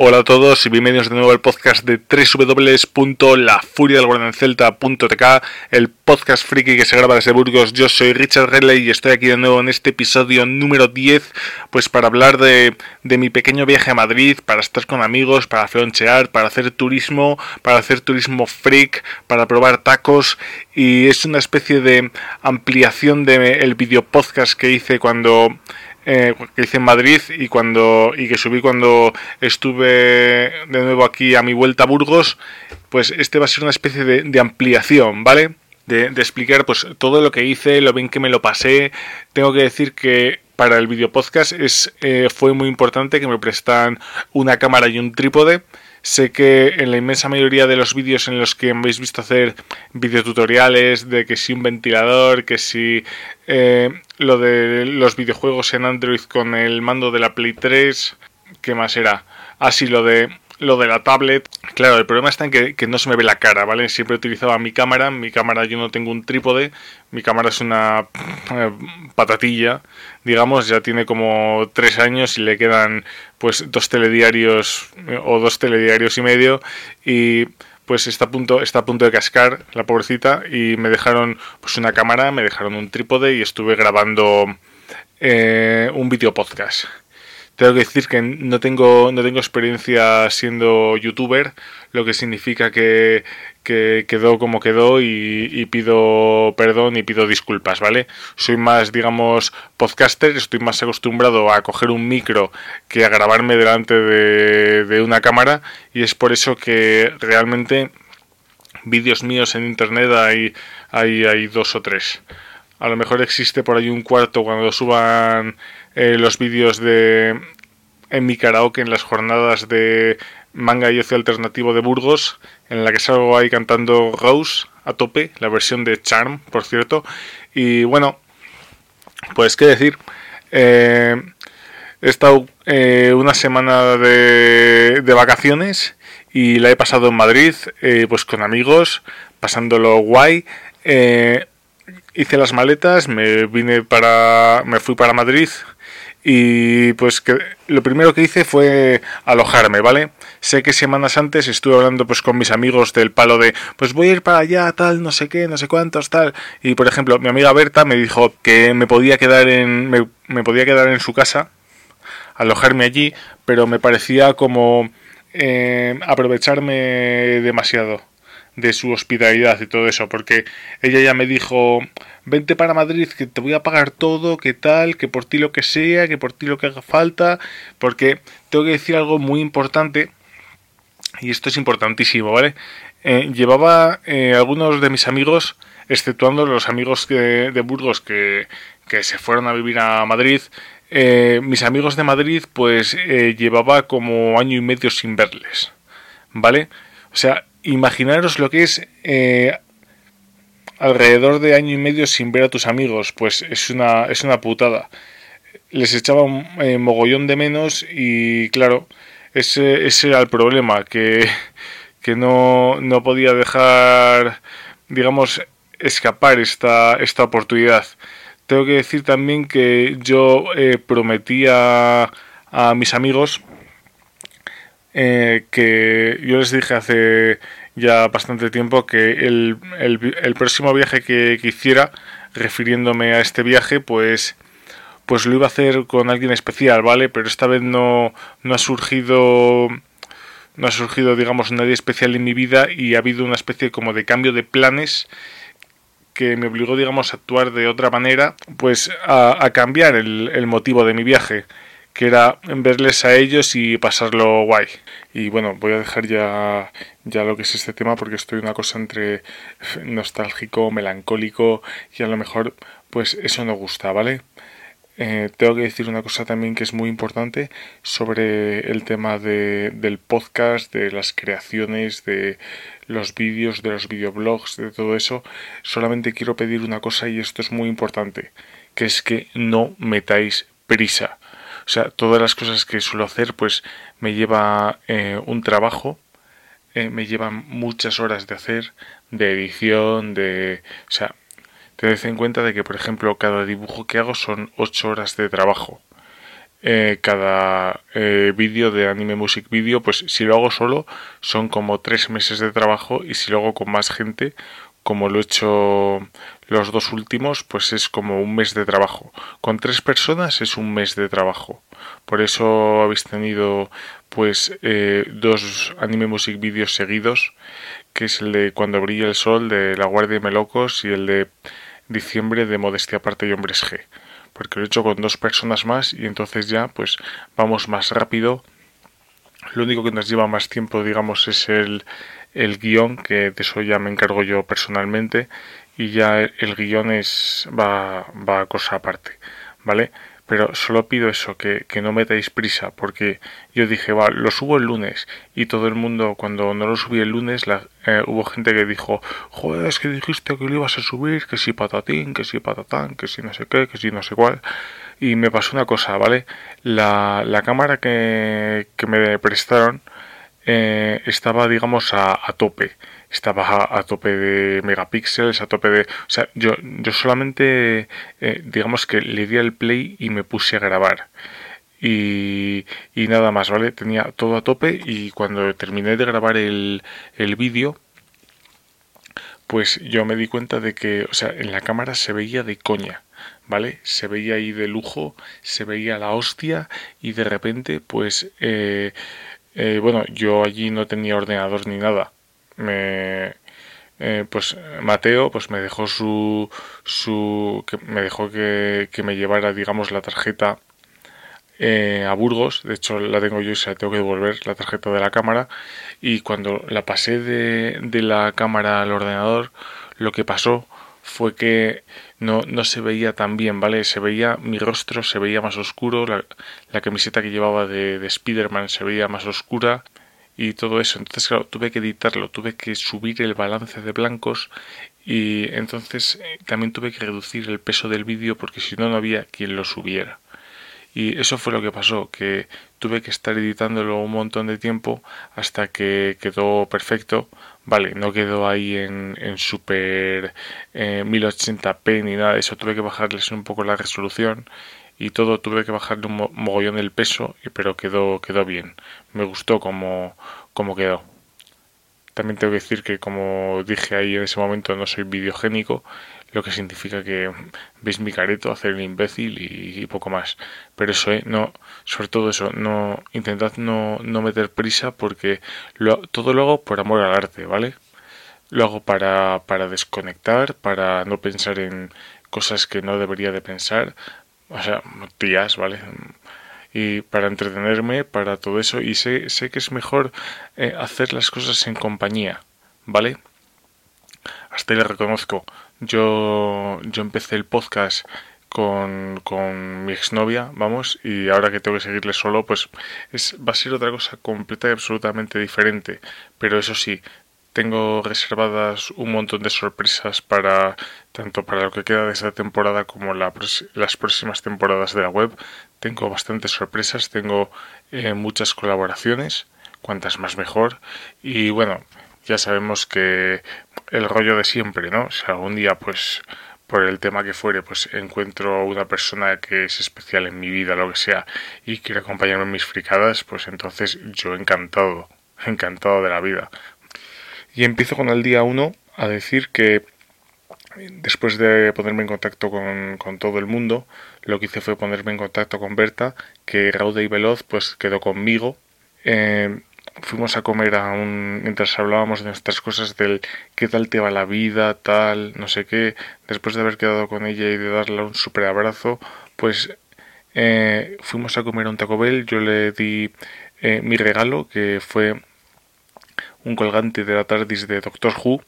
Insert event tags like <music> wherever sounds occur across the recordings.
Hola a todos y bienvenidos de nuevo al podcast de www.lafuriadelguardiancelta.tk, el podcast friki que se graba desde Burgos. Yo soy Richard Reley y estoy aquí de nuevo en este episodio número 10, pues para hablar de, de mi pequeño viaje a Madrid, para estar con amigos, para fronchear, para hacer turismo, para hacer turismo freak, para probar tacos y es una especie de ampliación del video podcast que hice cuando eh, que hice en Madrid y cuando y que subí cuando estuve de nuevo aquí a mi vuelta a Burgos, pues este va a ser una especie de, ampliación, ¿vale? De, explicar pues todo lo que hice, lo bien que me lo pasé. Tengo que decir que para el video podcast es, eh, fue muy importante que me prestan una cámara y un trípode. Sé que en la inmensa mayoría de los vídeos en los que me habéis visto hacer videotutoriales de que si un ventilador, que si eh, lo de los videojuegos en Android con el mando de la Play 3, ¿qué más era? Así ah, lo de lo de la tablet, claro, el problema está en que, no se me ve la cara, ¿vale? Siempre utilizaba mi cámara, mi cámara yo no tengo un trípode, mi cámara es una eh, patatilla, digamos, ya tiene como tres años y le quedan pues dos telediarios eh, o dos telediarios y medio y pues está a punto, está a punto de cascar la pobrecita y me dejaron pues una cámara, me dejaron un trípode y estuve grabando eh, un video podcast. Tengo que decir que no tengo, no tengo experiencia siendo youtuber, lo que significa que, quedó como quedó y, pido perdón y pido disculpas, ¿vale? Soy más, digamos, podcaster, estoy más acostumbrado a coger un micro que a grabarme delante de, de una cámara y es por eso que realmente vídeos míos en internet hay, hay, hay dos o tres. A lo mejor existe por ahí un cuarto cuando suban eh, los vídeos de en mi karaoke en las jornadas de manga y ocio alternativo de Burgos, en la que salgo ahí cantando Rose a tope, la versión de Charm, por cierto. Y bueno, pues qué decir. Eh, he estado eh, una semana de, de, vacaciones y la he pasado en Madrid, pues con amigos, pasándolo guay hice las maletas, me vine para, me fui para Madrid y pues que lo primero que hice fue alojarme, ¿vale? Sé que semanas antes estuve hablando pues con mis amigos del palo de pues voy a ir para allá, tal, no sé qué, no sé cuántos, tal. Y por ejemplo, mi amiga Berta me dijo que me podía quedar en me, podía quedar en su casa, alojarme allí, pero me parecía como eh, aprovecharme demasiado de su hospitalidad y todo eso, porque ella ya me dijo, vente para Madrid, que te voy a pagar todo, que tal, que por ti lo que sea, que por ti lo que haga falta, porque tengo que decir algo muy importante, y esto es importantísimo, ¿vale? Eh, llevaba eh, algunos de mis amigos, exceptuando los amigos de, Burgos que, que, se fueron a vivir a Madrid, eh, mis amigos de Madrid, pues llevaba como año y medio sin verles, ¿vale? O sea, imaginaros lo que es alrededor de año y medio sin ver a tus amigos, pues es una, es una putada. Les echaba un eh, mogollón de menos y claro, ese, ese era el problema, que, <laughs> que no, no, podía dejar, digamos, escapar esta, esta oportunidad. Tengo que decir también que yo eh, prometía a mis amigos eh, que yo les dije hace ya bastante tiempo que el, el, próximo viaje que, hiciera, refiriéndome a este viaje, pues pues lo iba a hacer con alguien especial, ¿vale? Pero esta vez no, no ha surgido no ha surgido, digamos, nadie especial en mi vida y ha habido una especie como de cambio de planes que me obligó, digamos, a actuar de otra manera, pues a, cambiar el, el motivo de mi viaje que era verles a ellos y pasarlo guay. Y bueno, voy a dejar ya, ya lo que es este tema porque estoy una cosa entre nostálgico, melancólico y a lo mejor pues eso no gusta, ¿vale? Eh, tengo que decir una cosa también que es muy importante sobre el tema de, del podcast, de las creaciones, de los vídeos, de los videoblogs, de todo eso. Solamente quiero pedir una cosa y esto es muy importante, que es que no metáis prisa. O sea, todas las cosas que suelo hacer pues me lleva eh, un trabajo, eh, me llevan muchas horas de hacer, de edición, de... O sea, tened en cuenta de que, por ejemplo, cada dibujo que hago son 8 horas de trabajo. eh, cada eh, vídeo de anime music video, pues si lo hago solo son como tres meses de trabajo y si lo hago con más gente, como lo he hecho los dos últimos, pues es como un mes de trabajo. Con tres personas es un mes de trabajo. Por eso habéis tenido pues eh, dos anime music videos seguidos, que es el de Cuando brilla el sol de La Guardia de Melocos y el de diciembre de Modestia Aparte y Hombres G porque lo he hecho con dos personas más y entonces ya pues vamos más rápido. Lo único que nos lleva más tiempo, digamos, es el, el guion, que de eso ya me encargo yo personalmente, y ya el, guion es va, va a cosa aparte, ¿vale? pero solo pido eso, que, que, no metáis prisa, porque yo dije, va, lo subo el lunes, y todo el mundo, cuando no lo subí el lunes, la, eh, hubo gente que dijo, joder, es que dijiste que lo ibas a subir, que si patatín, que si patatán, que si no sé qué, que si no sé cuál, y me pasó una cosa, ¿vale? La, la cámara que, que me prestaron eh, estaba, digamos, a, a tope estaba a, tope de megapíxeles, a tope de... O sea, yo, yo solamente, eh, digamos que le di al play y me puse a grabar. Y, y, nada más, ¿vale? Tenía todo a tope y cuando terminé de grabar el, el vídeo, pues yo me di cuenta de que, o sea, en la cámara se veía de coña, ¿vale? Se veía ahí de lujo, se veía la hostia y de repente, pues, eh, eh, bueno, yo allí no tenía ordenador ni nada me eh, pues Mateo pues me dejó su su que me dejó que, que me llevara digamos la tarjeta eh, a Burgos. De hecho la tengo yo y se la tengo que devolver la tarjeta de la cámara. Y cuando la pasé de, de la cámara al ordenador lo que pasó fue que no, no se veía tan bien, ¿vale? Se veía, mi rostro se veía más oscuro, la, la camiseta que llevaba de, de Spider-Man se veía más oscura, y todo eso. Entonces, claro, tuve que editarlo, tuve que subir el balance de blancos y entonces eh, también tuve que reducir el peso del vídeo porque si no, no había quien lo subiera. Y eso fue lo que pasó, que tuve que estar editándolo un montón de tiempo hasta que quedó perfecto. Vale, no quedó ahí en, super 1080p eh, ni nada de eso, tuve que bajarles un poco la resolución y todo tuve que bajarle un mogollón el peso, pero quedó, quedó bien. Me gustó como, como quedó. También tengo que decir que como dije ahí en ese momento no soy videogénico, lo que significa que veis mi careto hacer el imbécil y, poco más. Pero eso, ¿eh? no, sobre todo eso, no intentad no, no meter prisa porque lo, todo lo hago por amor al arte, ¿vale? Lo hago para, para desconectar, para no pensar en cosas que no debería de pensar, o sea, tías, ¿vale? Y para entretenerme, para todo eso, y sé, sé que es mejor eh, hacer las cosas en compañía, ¿vale? Hasta ahí le reconozco. Yo, yo empecé el podcast con, con mi exnovia, vamos, y ahora que tengo que seguirle solo, pues es, va a ser otra cosa completa y absolutamente diferente. Pero eso sí, tengo reservadas un montón de sorpresas para tanto para lo que queda de esta temporada como las próximas temporadas de la web. Tengo bastantes sorpresas, tengo eh, muchas colaboraciones, cuantas más mejor. Y bueno, ya sabemos que el rollo de siempre, ¿no? Si algún día pues por el tema que fuere, pues encuentro una persona que es especial en mi vida, lo que sea, y quiere acompañarme en mis fricadas, pues entonces yo encantado, encantado de la vida. Y empiezo con el día 1 a decir que después de ponerme en contacto con, todo el mundo, lo que hice fue ponerme en contacto con Berta, que Raude y Veloz pues quedó conmigo. Eh, fuimos a comer a un, mientras hablábamos de nuestras cosas del qué tal te va la vida, tal, no sé qué. Después de haber quedado con ella y de darle un super abrazo, pues eh, fuimos a comer a un Taco Bell. Yo le di eh, mi regalo, que fue un colgante de la TARDIS de Doctor Who,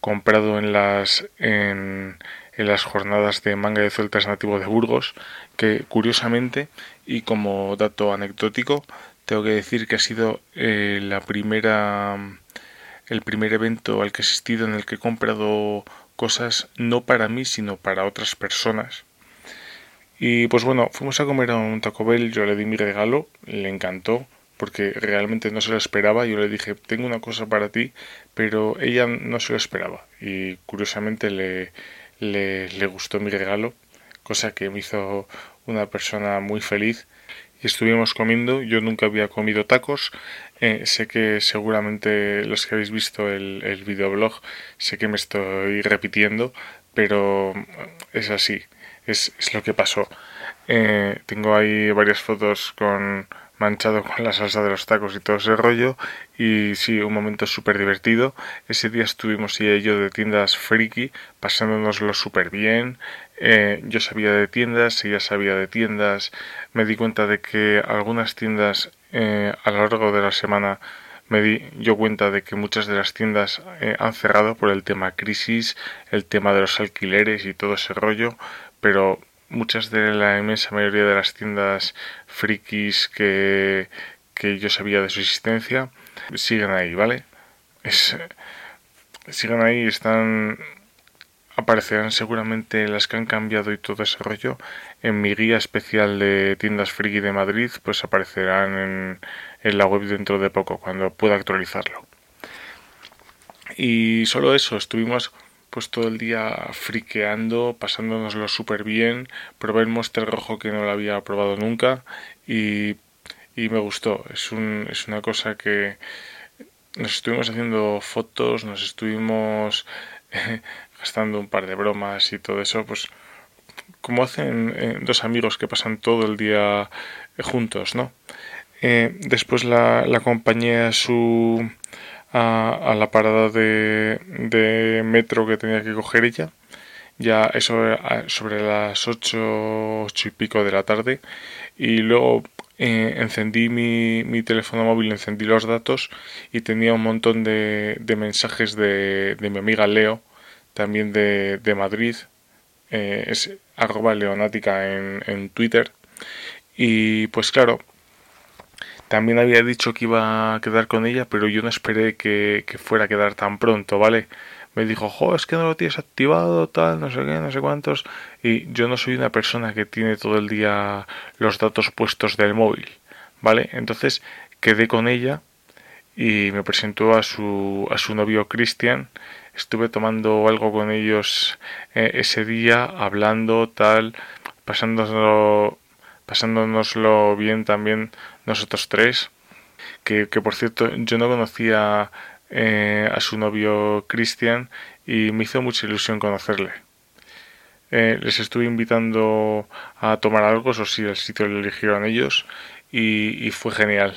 comprado en las, en, en las jornadas de manga de celtas nativo de Burgos, que curiosamente y como dato anecdótico, tengo que decir que ha sido eh, la primera el primer evento al que he asistido en el que he comprado cosas no para mí sino para otras personas. Y pues bueno fuimos a comer a un Taco Bell yo le di mi regalo le encantó porque realmente no se lo esperaba. Yo le dije, tengo una cosa para ti, pero ella no se lo esperaba. Y curiosamente le, le, gustó mi regalo, cosa que me hizo una persona muy feliz y estuvimos comiendo. Yo nunca había comido tacos. Eh, sé que seguramente los que habéis visto el, el videoblog, sé que me estoy repitiendo, pero es así, es, es lo que pasó. Eh, tengo ahí varias fotos con manchado con la salsa de los tacos y todo ese rollo y sí, un momento súper divertido. Ese día estuvimos y ello de tiendas friki, pasándonoslo súper bien. Eh, yo sabía de tiendas, ella sabía de tiendas. Me di cuenta de que algunas tiendas eh, a lo largo de la semana me di yo cuenta de que muchas de las tiendas han cerrado por el tema crisis, el tema de los alquileres y todo ese rollo, pero muchas de la inmensa mayoría de las tiendas frikis que, que yo sabía de su existencia siguen ahí, ¿vale? Siguen ahí, están aparecerán seguramente las que han cambiado y todo ese rollo. En mi guía especial de tiendas friki de Madrid, pues aparecerán en, en la web dentro de poco, cuando pueda actualizarlo. Y solo eso, estuvimos pues todo el día friqueando, pasándonoslo súper bien, probé el Monster Rojo que no lo había probado nunca y, y me gustó. Es, un, es una cosa que nos estuvimos haciendo fotos, nos estuvimos <laughs> gastando un par de bromas y todo eso, pues como hacen eh, dos amigos que pasan todo el día juntos, ¿no? Eh, después la, la acompañé a su a, la parada de, de, metro que tenía que coger ella. Ya eso sobre las 8, 8 y pico de la tarde. Y luego eh, encendí mi, mi, teléfono móvil, encendí los datos y tenía un montón de, de mensajes de, de, mi amiga Leo, también de, de Madrid. Eh, es arroba leonática en, en Twitter. Y pues claro, también había dicho que iba a quedar con ella, pero yo no esperé que, fuera a quedar tan pronto, ¿vale? Me dijo, jo, es que no lo tienes activado, tal, no sé qué, no sé cuántos. Y yo no soy una persona que tiene todo el día los datos puestos del móvil, ¿vale? Entonces quedé con ella y me presentó a su, a su novio Cristian. Estuve tomando algo con ellos eh, ese día, hablando, tal, pasándonos pasándonoslo bien también nosotros tres. Que, por cierto, yo no conocía eh, a su novio Cristian y me hizo mucha ilusión conocerle. Eh, les estuve invitando a tomar algo, eso sí, el sitio lo eligieron ellos y, fue genial.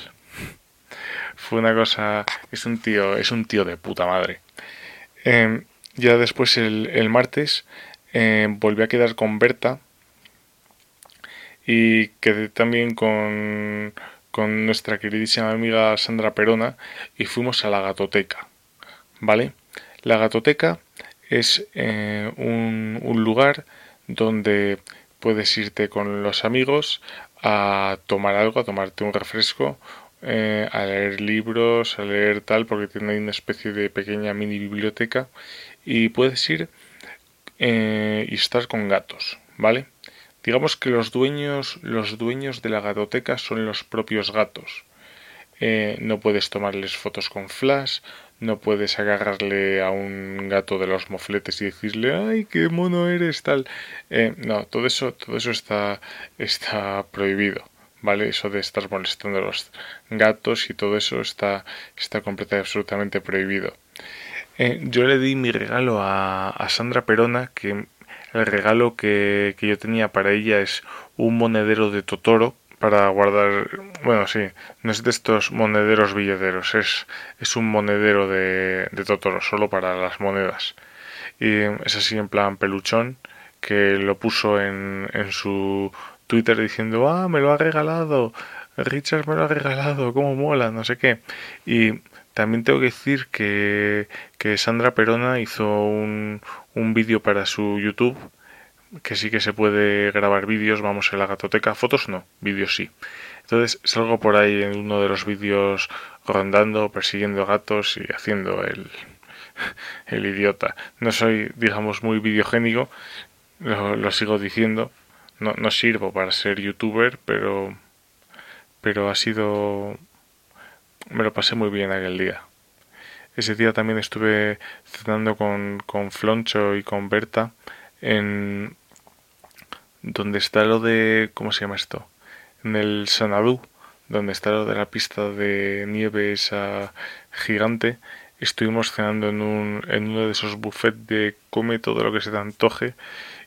fue una cosa, es un tío, es un tío de puta madre. Em, ya después el, el martes em, volví a quedar con Berta y quedé también con, con nuestra queridísima amiga Sandra Perona y fuimos a la gatoteca. ¿Vale? La gatoteca es eh, un, un, lugar donde puedes irte con los amigos a tomar algo, a tomarte un refresco, eh, a leer libros, a leer tal, porque tiene una especie de pequeña mini biblioteca y puedes ir eh, y estar con gatos, ¿vale? Digamos que los dueños, los dueños de la gatoteca son los propios gatos. Eh, no puedes tomarles fotos con flash, no puedes agarrarle a un gato de los mofletes y decirle ay qué mono eres tal. Eh, no, todo eso, todo eso está, está prohibido. ¿Vale? Eso de estar molestando a los gatos y todo eso está, está completamente absolutamente prohibido. Eh, yo le di mi regalo a, a Sandra Perona, que el regalo que, yo tenía para ella es un monedero de Totoro para guardar, bueno, sí, no es de estos monederos billederos, es, es un monedero de, de Totoro, solo para las monedas. Y es así en plan peluchón, que lo puso en, en su Twitter diciendo, ah, me lo ha regalado, Richard me lo ha regalado, cómo mola, no sé qué. Y también tengo que decir que, que Sandra Perona hizo un, un vídeo para su YouTube, que sí que se puede grabar vídeos, vamos en la gatoteca, fotos no, vídeos sí. Entonces salgo por ahí en uno de los vídeos rondando, persiguiendo gatos y haciendo el, <laughs> el idiota. No soy, digamos, muy videogénico, lo, lo sigo diciendo. No, no sirvo para ser youtuber, pero, pero ha sido... Me lo pasé muy bien aquel día. Ese día también estuve cenando con, con Floncho y con Berta en donde está lo de... ¿Cómo se llama esto? En el Sanadú, donde está lo de la pista de nieve esa gigante, estuvimos cenando en, un, en uno de esos buffets de come todo lo que se te antoje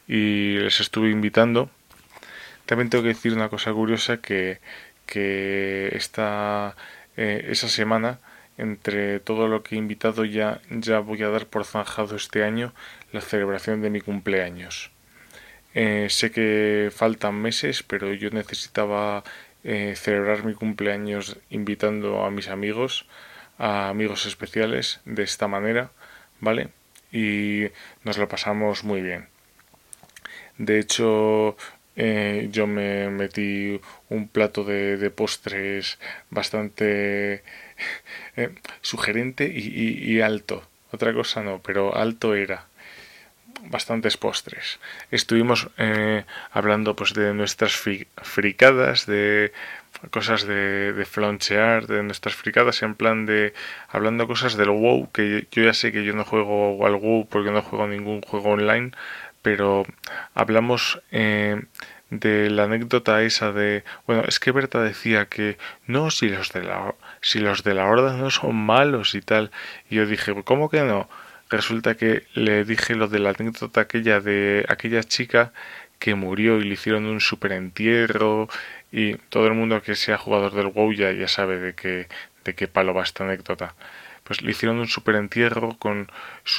y les estuve invitando. También tengo que decir una cosa curiosa que, que esta, eh, esa semana entre todo lo que he invitado ya, ya voy a dar por zanjado este año la celebración de mi cumpleaños. Eh, sé que faltan meses, pero yo necesitaba eh, celebrar mi cumpleaños invitando a mis amigos, a amigos especiales, de esta manera, ¿vale? Y nos lo pasamos muy bien. De hecho, eh, yo me metí un plato de, postres bastante eh, sugerente y, alto. Otra cosa no, pero alto era. Bastantes postres. Estuvimos eh, hablando pues de nuestras fricadas, de cosas de, de flonchear, de nuestras fricadas en plan de hablando cosas del WoW, que yo ya sé que yo no juego al WoW porque no juego ningún juego online, pero hablamos eh, de la anécdota esa de, bueno, es que Berta decía que no, si los de la, si los de la horda no son malos y tal, y yo dije, ¿cómo que no? Resulta que le dije lo de la anécdota aquella de aquella chica que murió y le hicieron un super entierro y todo el mundo que sea jugador del WoW ya, ya sabe de qué, de qué palo va esta anécdota pues le hicieron un super entierro con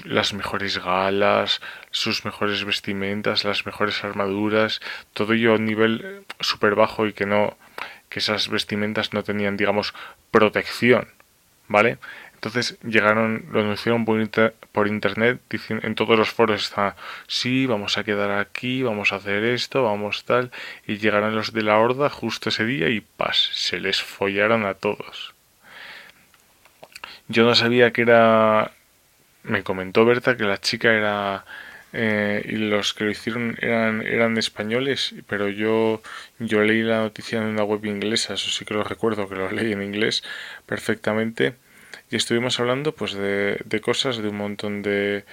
las mejores galas, sus mejores vestimentas, las mejores armaduras, todo ello a nivel súper bajo y que no, que esas vestimentas no tenían, digamos, protección, ¿vale? Entonces llegaron, lo anunciaron por, internet, en todos los foros está, sí, vamos a quedar aquí, vamos a hacer esto, vamos tal, y llegaron los de la horda justo ese día y pas, se les follaron a todos. Yo no sabía que era... Me comentó Berta que la chica era... Eh, y los que lo hicieron eran, eran españoles, pero yo, yo leí la noticia en una web inglesa, eso sí que lo recuerdo, que lo leí en inglés perfectamente y estuvimos hablando pues de, de, cosas de un montón de,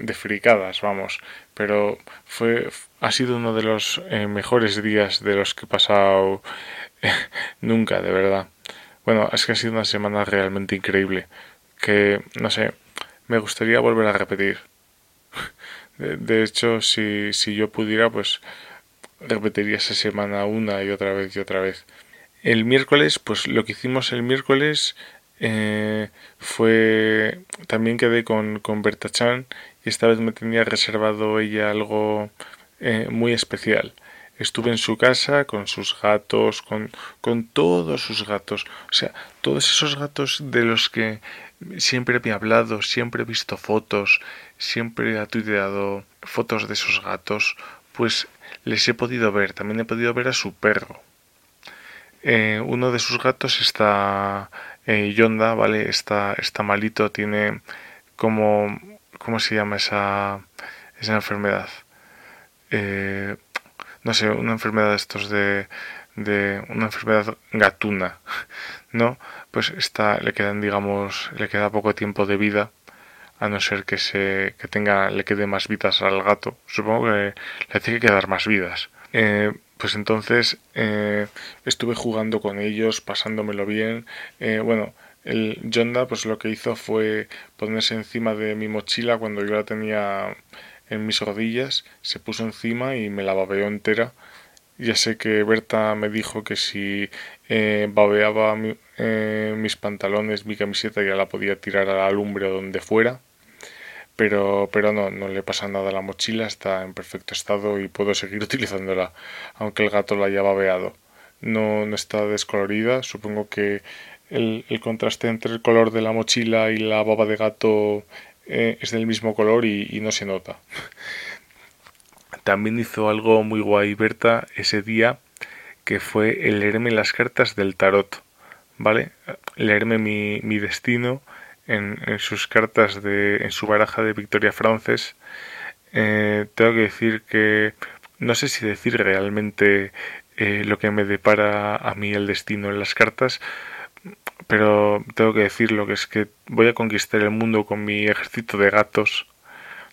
de fricadas vamos pero fue ha sido uno de los eh, mejores días de los que he pasado <laughs> nunca de verdad bueno, es que ha sido una semana realmente increíble. Que, no sé, me gustaría volver a repetir. De, hecho, si, si yo pudiera, pues repetiría esa semana una y otra vez y otra vez. El miércoles, pues lo que hicimos el miércoles eh, fue... También quedé con, con Berta Chan y esta vez me tenía reservado ella algo eh, muy especial. Estuve en su casa con sus gatos, con, con todos sus gatos. O sea, todos esos gatos de los que siempre me ha hablado, siempre he visto fotos, siempre ha tuiteado fotos de esos gatos, pues les he podido ver. También he podido ver a su perro. Eh, uno de sus gatos está eh, Yonda, ¿vale? Está, está malito, tiene como... ¿Cómo se llama esa, esa enfermedad? Eh, no sé, una enfermedad de estos de, de una enfermedad gatuna, <laughs> ¿no? Pues está, le quedan, digamos, le queda poco tiempo de vida, a no ser que se, que tenga, le quede más vidas al gato. Supongo que le tiene que quedar más vidas. Eh, pues entonces eh, estuve jugando con ellos, pasándomelo bien. Eh, bueno, el Jonda pues lo que hizo fue ponerse encima de mi mochila cuando yo la tenía en mis rodillas, se puso encima y me la babeó entera. Ya sé que Berta me dijo que si eh, babeaba eh, mis pantalones, mi camiseta, ya la podía tirar a la lumbre o donde fuera. Pero, pero no, no le pasa nada a la mochila, está en perfecto estado y puedo seguir <laughs> utilizándola, aunque el gato la haya babeado. No, no está descolorida, supongo que el, contraste entre el color de la mochila y la baba de gato eh, es del mismo color y, no se nota. <laughs> También hizo algo muy guay Berta ese día, que fue el leerme las cartas del tarot, ¿vale? Leerme mi, destino en, sus cartas, de, en su baraja de Victoria Frances. Eh, tengo que decir que no sé si decir realmente eh, lo que me depara a mí el destino en las cartas, pero tengo que decir lo que es que voy a conquistar el mundo con mi ejército de gatos.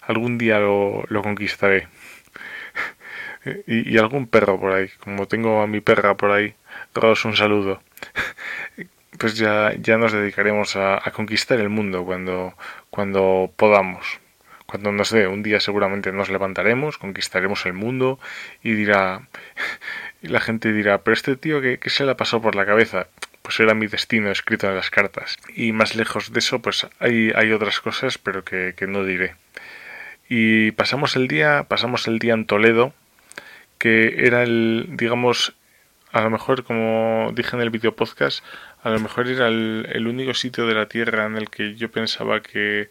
Algún día lo, lo conquistaré. <laughs> y, algún perro por ahí, como tengo a mi perra por ahí, daos un saludo. <laughs> Pues ya, ya nos dedicaremos a, conquistar el mundo cuando, cuando podamos cuando nos dé un día seguramente nos levantaremos, conquistaremos el mundo y dirá <laughs> la gente dirá, pero este tío que, se le ha pasado por la cabeza, pues era mi destino escrito en las cartas. Y más lejos de eso, pues hay, hay otras cosas, pero que, que no diré. Y pasamos el día, pasamos el día en Toledo, que era el, digamos, a lo mejor, como dije en el video podcast, a lo mejor era el, el único sitio de la Tierra en el que yo pensaba que,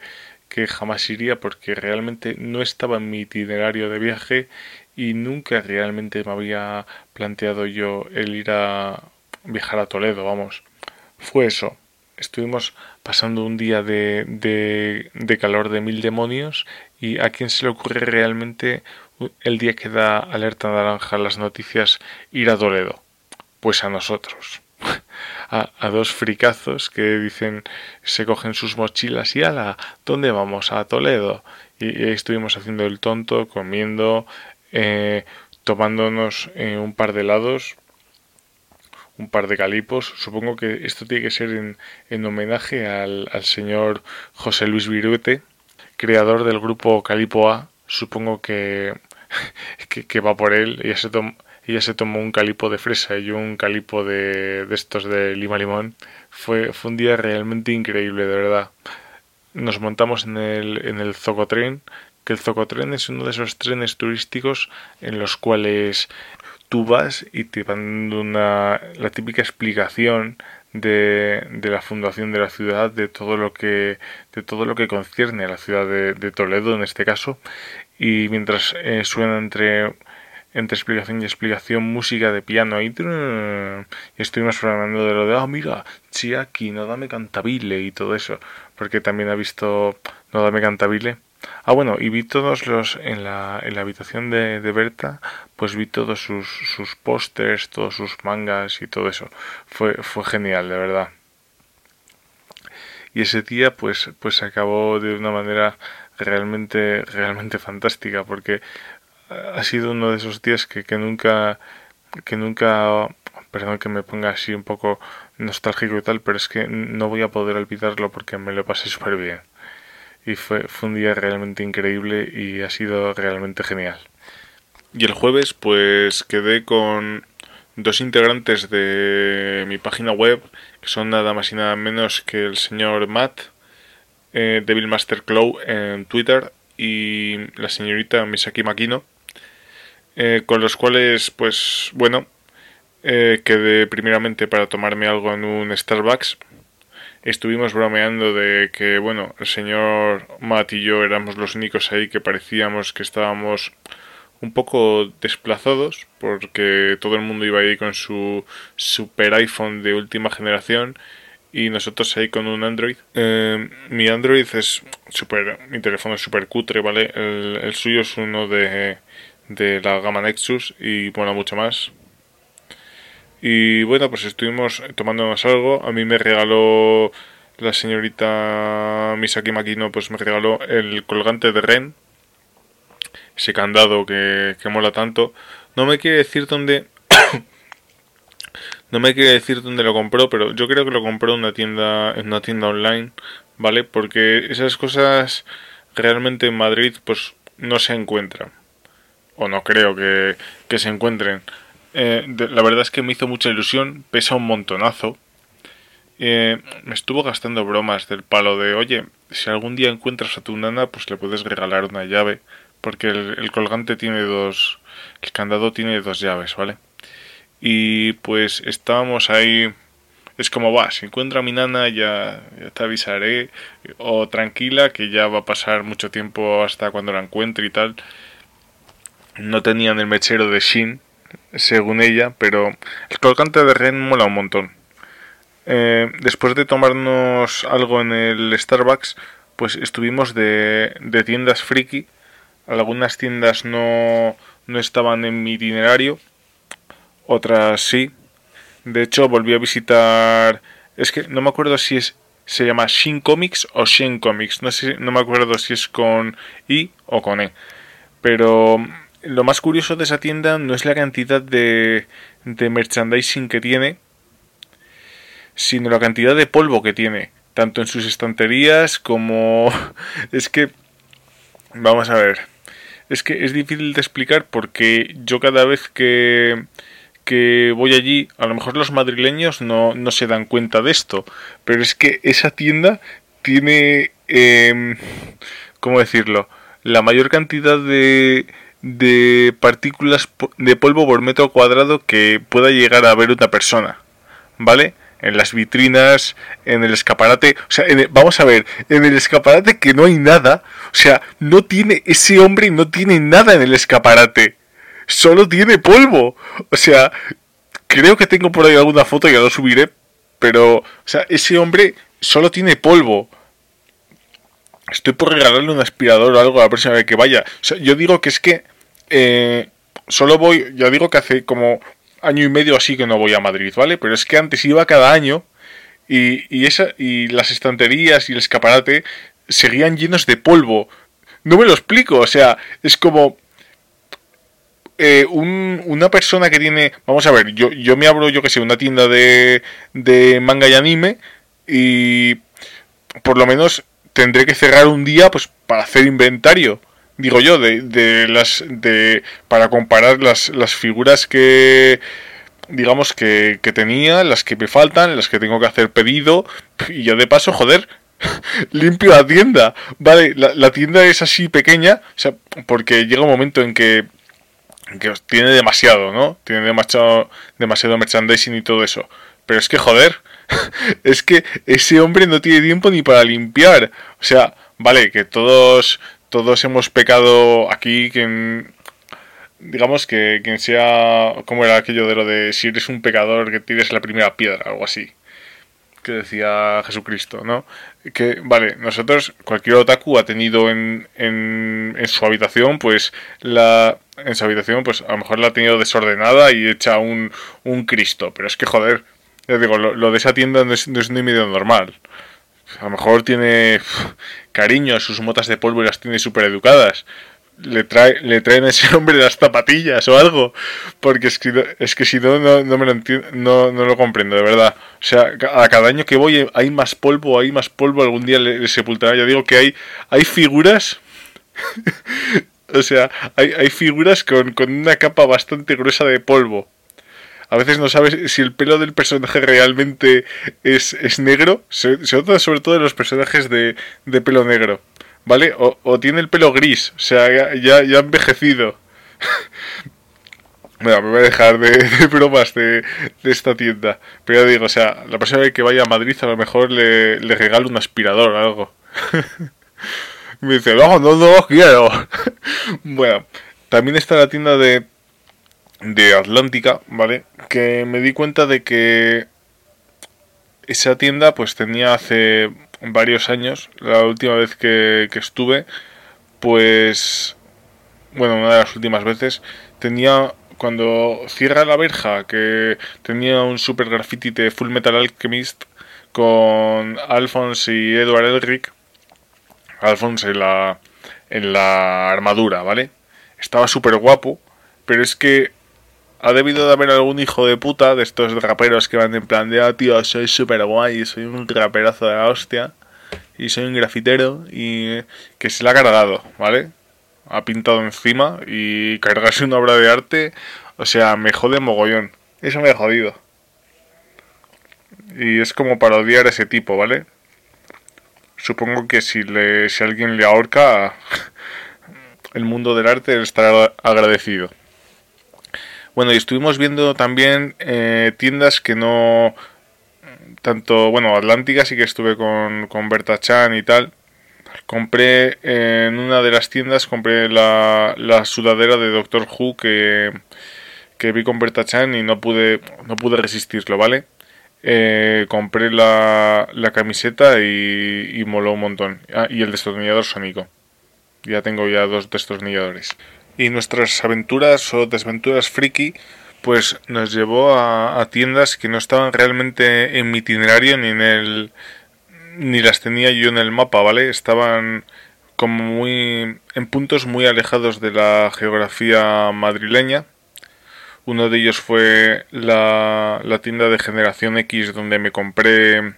que jamás iría porque realmente no estaba en mi itinerario de viaje y nunca realmente me había planteado yo el ir a viajar a Toledo, vamos. Fue eso. Estuvimos pasando un día de, de, de calor de mil demonios y a quién se le ocurre realmente el día que da alerta naranja las noticias ir a Toledo. Pues a nosotros <laughs> a, dos fricazos que dicen, se cogen sus mochilas y ala, ¿dónde vamos? A Toledo. Y, estuvimos haciendo el tonto, comiendo, eh, tomándonos eh, un par de helados, un par de calipos. Supongo que esto tiene que ser en, en homenaje al, al, señor José Luis Viruete, creador del grupo Calipo A. Supongo que, <laughs> que, va por él. y se tomó ella se tomó un calipo de fresa y un calipo de, de estos de lima limón. Fue, fue un día realmente increíble, de verdad. Nos montamos en el, en el Zocotren, que el Zocotren es uno de esos trenes turísticos en los cuales tú vas y te van una, la típica explicación de, de, la fundación de la ciudad, de todo lo que, de todo lo que concierne a la ciudad de, de Toledo en este caso. Y mientras eh, suena entre entre explicación y explicación música de piano y, y estuvimos hablando de lo de, ah, mira, Chiaki, no dame cantabile y todo eso, porque también ha visto no dame cantabile. Ah, bueno, y vi todos los, en la, en la habitación de, de Berta, pues vi todos sus, sus pósters, todos sus mangas y todo eso. Fue, fue genial, de verdad. Y ese día, pues, pues acabó de una manera realmente, realmente fantástica, porque ha sido uno de esos días que, que nunca, que nunca, perdón que me ponga así un poco nostálgico y tal, pero es que no voy a poder olvidarlo porque me lo pasé súper bien. Y fue, fue un día realmente increíble y ha sido realmente genial. Y el jueves pues quedé con dos integrantes de mi página web, que son nada más y nada menos que el señor Matt, eh, Devil Master Claw en Twitter, y la señorita Misaki Makino, eh, con los cuales, pues bueno, eh, quedé primeramente para tomarme algo en un Starbucks. Estuvimos bromeando de que, bueno, el señor Matt y yo éramos los únicos ahí que parecíamos que estábamos un poco desplazados porque todo el mundo iba ahí con su super iPhone de última generación y nosotros ahí con un Android. Eh, mi Android es super, mi teléfono es super cutre, ¿vale? el suyo es uno de de la gama Nexus y bueno, mucho más. Y bueno, pues estuvimos tomándonos algo. A mí me regaló la señorita Misaki Makino, pues me regaló el colgante de Ren. Ese candado que, que mola tanto. No me quiere decir dónde. <coughs> no me quiere decir dónde lo compró, pero yo creo que lo compró en una tienda, en una tienda online, ¿vale? Porque esas cosas realmente en Madrid, pues no se encuentran o no creo que, se encuentren. Eh, la verdad es que me hizo mucha ilusión, pesa un montonazo. Eh, me estuvo gastando bromas del palo de, oye, si algún día encuentras a tu nana, pues le puedes regalar una llave, porque el, colgante tiene dos, el candado tiene dos llaves, ¿vale? Y pues estábamos ahí, es como va, si encuentro a mi nana ya, ya te avisaré, o tranquila, que ya va a pasar mucho tiempo hasta cuando la encuentre y tal no tenían el mechero de Shin, según ella, pero el colgante de Ren mola un montón. Eh, después de tomarnos algo en el Starbucks, pues estuvimos de, de tiendas friki. Algunas tiendas no, no estaban en mi itinerario, otras sí. De hecho, volví a visitar. Es que no me acuerdo si es se llama Shin Comics o Shin Comics. No sé, no me acuerdo si es con I o con E. Pero lo más curioso de esa tienda no es la cantidad de, de merchandising que tiene, sino la cantidad de polvo que tiene, tanto en sus estanterías como... <laughs> es que... Vamos a ver. Es que es difícil de explicar porque yo cada vez que, que voy allí, a lo mejor los madrileños no, no se dan cuenta de esto, pero es que esa tienda tiene... Eh, ¿Cómo decirlo? La mayor cantidad de, de partículas de polvo por metro cuadrado que pueda llegar a ver una persona. ¿Vale? En las vitrinas, en el escaparate. O sea, vamos a ver, en el escaparate que no hay nada. O sea, no tiene, ese hombre no tiene nada en el escaparate. Solo tiene polvo. O sea, creo que tengo por ahí alguna foto, ya lo subiré. Pero, o sea, ese hombre solo tiene polvo. Estoy por regalarle un aspirador o algo a la próxima vez que vaya. O sea, yo digo que es que eh, solo voy, ya digo que hace como año y medio así que no voy a Madrid, ¿vale? Pero es que antes iba cada año y, esa, y las estanterías y el escaparate seguían llenos de polvo. No me lo explico, o sea, es como eh, un, una persona que tiene, vamos a ver, yo, yo me abro, yo que sé, una tienda de, de manga y anime y por lo menos tendré que cerrar un día pues para hacer inventario digo yo de, de las de para comparar las, las figuras que digamos que, que tenía las que me faltan las que tengo que hacer pedido y ya de paso joder <laughs> limpio la tienda vale la, la tienda es así pequeña o sea porque llega un momento en que que tiene demasiado, ¿no? Tiene demasiado, demasiado merchandising y todo eso. Pero es que, joder, <laughs> es que ese hombre no tiene tiempo ni para limpiar. O sea, vale, que todos, todos hemos pecado aquí, quien, digamos que quien sea, como era aquello de lo de si eres un pecador que tires la primera piedra, algo así, que decía Jesucristo, ¿no? Que, vale, nosotros, cualquier otaku ha tenido en, en, en su habitación, pues, la, en su habitación, pues a lo mejor la ha tenido desordenada y hecha un, un Cristo, pero es que, joder, digo, lo, de esa tienda no es, no es ni medio normal. A lo mejor tiene cariño a sus motas de polvo las tiene súper educadas. Le, trae, le traen a ese <laughs> hombre las zapatillas o algo. Porque es que, es que si no, no, no me lo entiendo, no, lo comprendo, de verdad. O sea, a cada año que voy hay más polvo, hay más polvo, algún día le, le sepultará. Ya digo que hay, hay figuras. <laughs> o sea, hay, hay figuras con, con una capa bastante gruesa de polvo a veces no sabes si el pelo del personaje realmente es, es negro, se, se, nota sobre todo en los personajes de, de pelo negro, ¿vale? O, tiene el pelo gris, o sea, ya, ya envejecido. <laughs> Bueno, me voy a dejar de, bromas de, esta tienda. Pero ya digo, o sea, la vez que vaya a Madrid a lo mejor le, le regalo un aspirador o algo. <laughs> me dice, no, no, no quiero. <laughs> bueno, también está la tienda de de Atlántica, ¿vale? Que me di cuenta de que esa tienda pues tenía hace varios años, la última vez que, estuve, pues, bueno, una de las últimas veces, tenía cuando cierra la verja, que tenía un super graffiti de Full Metal Alchemist con Alphonse y Edward Elric. Alphonse en la, en la armadura, ¿vale? Estaba súper guapo, pero es que ha debido de haber algún hijo de puta de estos raperos que van en plan de, ah, tío, soy súper guay, soy un raperazo de la hostia, y soy un grafitero, y que se la ha cargado, ¿vale? Ha pintado encima y cargarse una obra de arte, o sea, me jode mogollón. Eso me ha jodido. Y es como para odiar a ese tipo, ¿vale? Supongo que si, le, si alguien le ahorca, <laughs> el mundo del arte estará agradecido. Bueno, y estuvimos viendo también eh, tiendas que no... Tanto, bueno, Atlántica sí que estuve con, con Berta Chan y tal. Compré en una de las tiendas, compré la, la sudadera de Doctor Who que, que vi con Berta Chan y no pude, no pude resistirlo, ¿vale? Eh, compré la, la camiseta y, y moló un montón. Ah, y el destornillador sónico. Ya tengo ya dos destornilladores y nuestras aventuras o desventuras friki pues nos llevó a, tiendas que no estaban realmente en mi itinerario ni en el ni las tenía yo en el mapa, ¿vale? Estaban como muy en puntos muy alejados de la geografía madrileña. Uno de ellos fue la, la tienda de Generación X donde me compré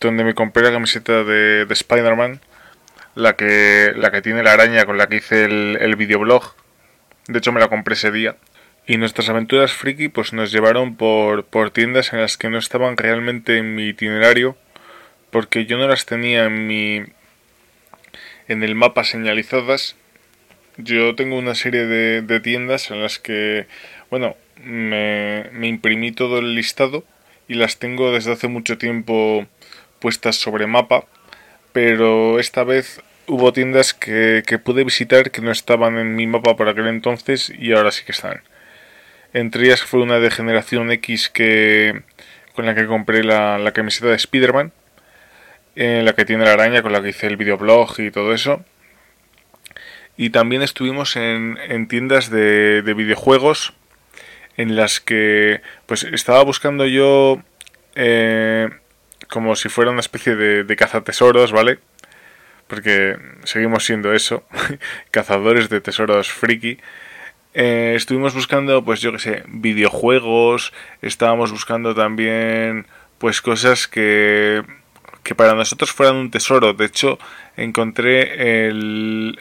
donde me compré la camiseta de, de Spider-Man, la que, la que tiene la araña con la que hice el, el videoblog. De hecho me la compré ese día. Y nuestras aventuras friki pues nos llevaron por, por tiendas en las que no estaban realmente en mi itinerario, porque yo no las tenía en mi en el mapa señalizadas. Yo tengo una serie de, de tiendas en las que, bueno, me, me imprimí todo el listado y las tengo desde hace mucho tiempo puestas sobre mapa, pero esta vez hubo tiendas que, que pude visitar que no estaban en mi mapa por aquel entonces y ahora sí que están. Entre ellas fue una de generación X que con la que compré la, la camiseta de Spider-Man, la que tiene la araña, con la que hice el videoblog y todo eso. Y también estuvimos en, en tiendas de, de, videojuegos en las que pues estaba buscando yo eh, como si fuera una especie de, de cazatesoros, ¿vale? Porque seguimos siendo eso, <laughs> cazadores de tesoros friki. Eh, estuvimos buscando, pues yo que sé, videojuegos, estábamos buscando también, pues cosas que, que para nosotros fueran un tesoro. De hecho, encontré el,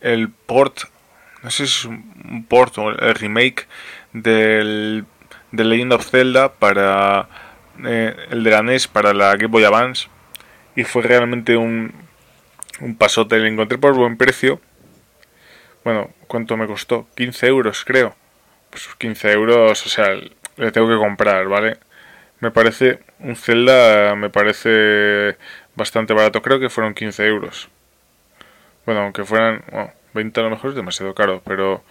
el port, no sé si es un port o el remake del, de Legend of Zelda para eh, el de la NES para la Game Boy Advance y fue realmente un, un pasote. Lo encontré por buen precio bueno, ¿cuánto me costó? 15 euros, creo. Pues 15 euros, o sea, le tengo que comprar, ¿vale? Me parece, un Zelda me parece bastante barato. Creo que fueron 15 euros. Bueno, aunque fueran, bueno, 20 a lo mejor es demasiado caro, pero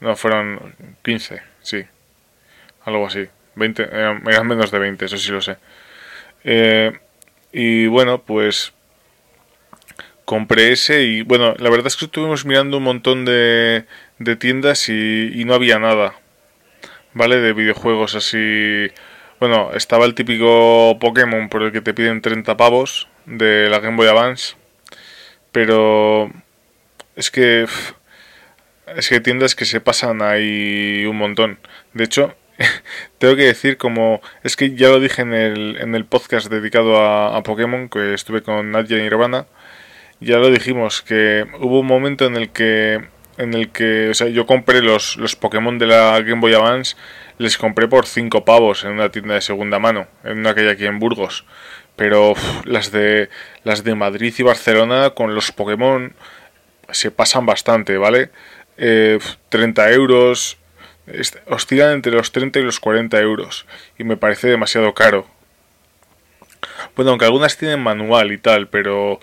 no, fueron 15, sí. Algo así. 20, eran, eran menos de 20, eso sí lo sé. Eh, y bueno, pues compré ese y bueno, la verdad es que estuvimos mirando un montón de, de tiendas y, y, no había nada, ¿vale? De videojuegos así... Bueno, estaba el típico Pokémon por el que te piden 30 pavos de la Game Boy Advance, pero es que... Es que hay tiendas que se pasan ahí un montón. De hecho, <laughs> tengo que decir como... Es que ya lo dije en el, en el podcast dedicado a, Pokémon, que estuve con Nadia Nirvana, ya lo dijimos, que hubo un momento en el que, en el que, o sea, yo compré los, los Pokémon de la Game Boy Advance, les compré por 5 pavos en una tienda de segunda mano, en una que hay aquí en Burgos. Pero las de las de Madrid y Barcelona con los Pokémon se pasan bastante, ¿vale? Eh, 30 euros, oscilan entre los 30 y los 40 euros y me parece demasiado caro. Bueno, aunque algunas tienen manual y tal, pero